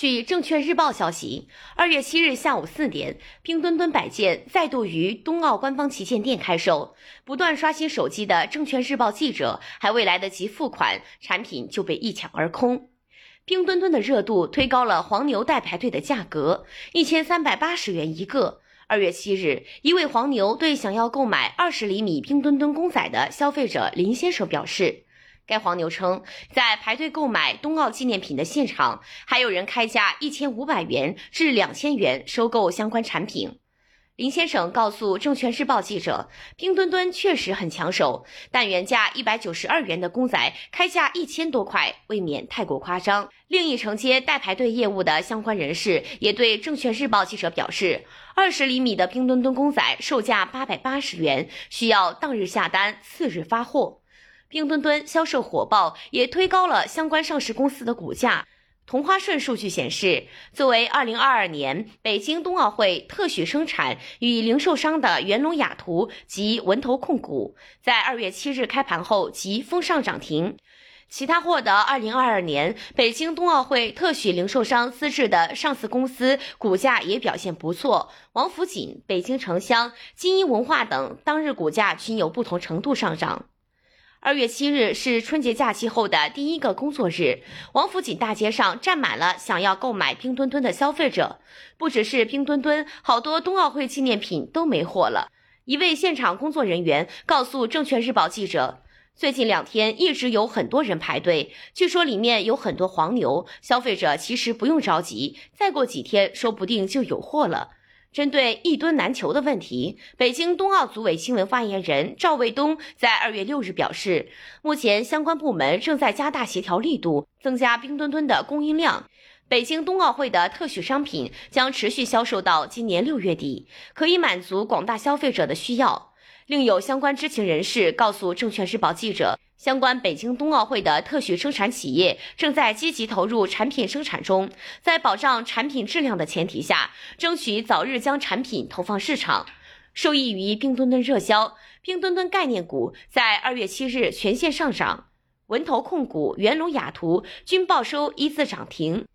据证券日报消息，二月七日下午四点，冰墩墩摆件再度于冬奥官方旗舰店开售。不断刷新手机的证券日报记者还未来得及付款，产品就被一抢而空。冰墩墩的热度推高了黄牛代排队的价格，一千三百八十元一个。二月七日，一位黄牛对想要购买二十厘米冰墩墩公仔的消费者林先生表示。该黄牛称，在排队购买冬奥纪念品的现场，还有人开价一千五百元至两千元收购相关产品。林先生告诉证券日报记者，冰墩墩确实很抢手，但原价一百九十二元的公仔开价一千多块，未免太过夸张。另一承接代排队业务的相关人士也对证券日报记者表示，二十厘米的冰墩墩公仔售价八百八十元，需要当日下单，次日发货。冰墩墩销售火爆，也推高了相关上市公司的股价。同花顺数据显示，作为2022年北京冬奥会特许生产与零售商的元龙雅图及文投控股，在2月7日开盘后即封上涨停。其他获得2022年北京冬奥会特许零售商资质的上市公司股价也表现不错，王府井、北京城乡、金鹰文化等当日股价均有不同程度上涨。二月七日是春节假期后的第一个工作日，王府井大街上站满了想要购买冰墩墩的消费者。不只是冰墩墩，好多冬奥会纪念品都没货了。一位现场工作人员告诉证券日报记者，最近两天一直有很多人排队，据说里面有很多黄牛。消费者其实不用着急，再过几天说不定就有货了。针对一吨难求的问题，北京冬奥组委新闻发言人赵卫东在二月六日表示，目前相关部门正在加大协调力度，增加冰墩墩的供应量。北京冬奥会的特许商品将持续销售到今年六月底，可以满足广大消费者的需要。另有相关知情人士告诉证券日报记者。相关北京冬奥会的特许生产企业正在积极投入产品生产中，在保障产品质量的前提下，争取早日将产品投放市场。受益于冰墩墩热销，冰墩墩概念股在二月七日全线上涨，文投控股、元龙雅图均报收一字涨停，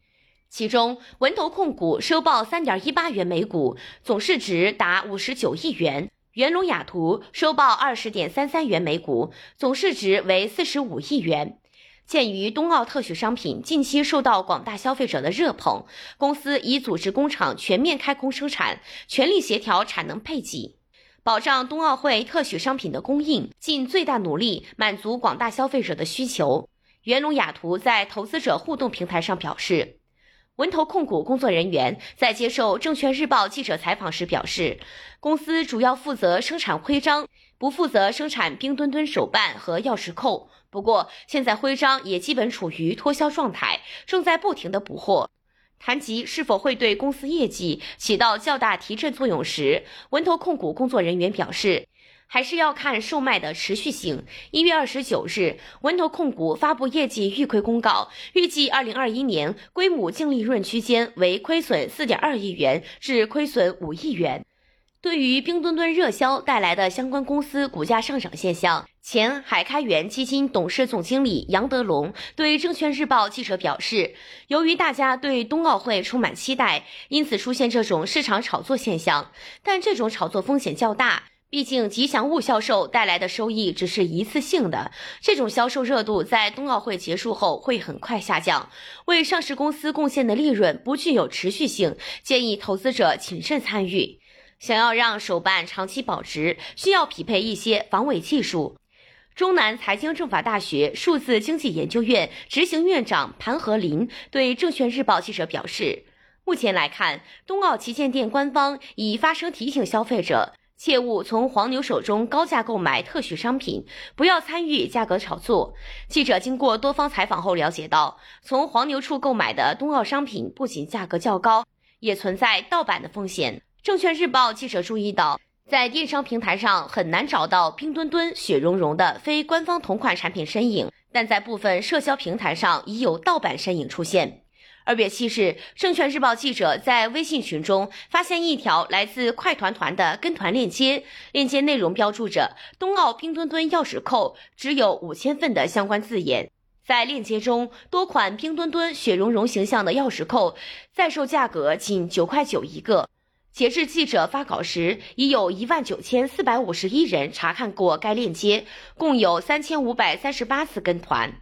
其中文投控股收报三点一八元每股，总市值达五十九亿元。元龙雅图收报二十点三三元每股，总市值为四十五亿元。鉴于冬奥特许商品近期受到广大消费者的热捧，公司已组织工厂全面开工生产，全力协调产能配给，保障冬奥会特许商品的供应，尽最大努力满足广大消费者的需求。元龙雅图在投资者互动平台上表示。文投控股工作人员在接受证券日报记者采访时表示，公司主要负责生产徽章，不负责生产冰墩墩手办和钥匙扣。不过，现在徽章也基本处于脱销状态，正在不停的补货。谈及是否会对公司业绩起到较大提振作用时，文投控股工作人员表示。还是要看售卖的持续性。一月二十九日，文投控股发布业绩预亏公告，预计二零二一年归母净利润区间为亏损四点二亿元至亏损五亿元。对于冰墩墩热销带来的相关公司股价上涨现象，前海开源基金董事总经理杨德龙对证券日报记者表示，由于大家对冬奥会充满期待，因此出现这种市场炒作现象，但这种炒作风险较大。毕竟吉祥物销售带来的收益只是一次性的，这种销售热度在冬奥会结束后会很快下降，为上市公司贡献的利润不具有持续性，建议投资者谨慎参与。想要让手办长期保值，需要匹配一些防伪技术。中南财经政法大学数字经济研究院执行院长盘和林对证券日报记者表示，目前来看，冬奥旗舰店官方已发声提醒消费者。切勿从黄牛手中高价购买特许商品，不要参与价格炒作。记者经过多方采访后了解到，从黄牛处购买的冬奥商品不仅价格较高，也存在盗版的风险。证券日报记者注意到，在电商平台上很难找到冰墩墩、雪融融的非官方同款产品身影，但在部分社交平台上已有盗版身影出现。二月七日，证券日报记者在微信群中发现一条来自快团团的跟团链接，链接内容标注着“冬奥冰墩墩钥匙扣”，只有五千份的相关字眼。在链接中，多款冰墩墩、雪融融形象的钥匙扣在售价格仅九块九一个。截至记者发稿时，已有一万九千四百五十一人查看过该链接，共有三千五百三十八次跟团。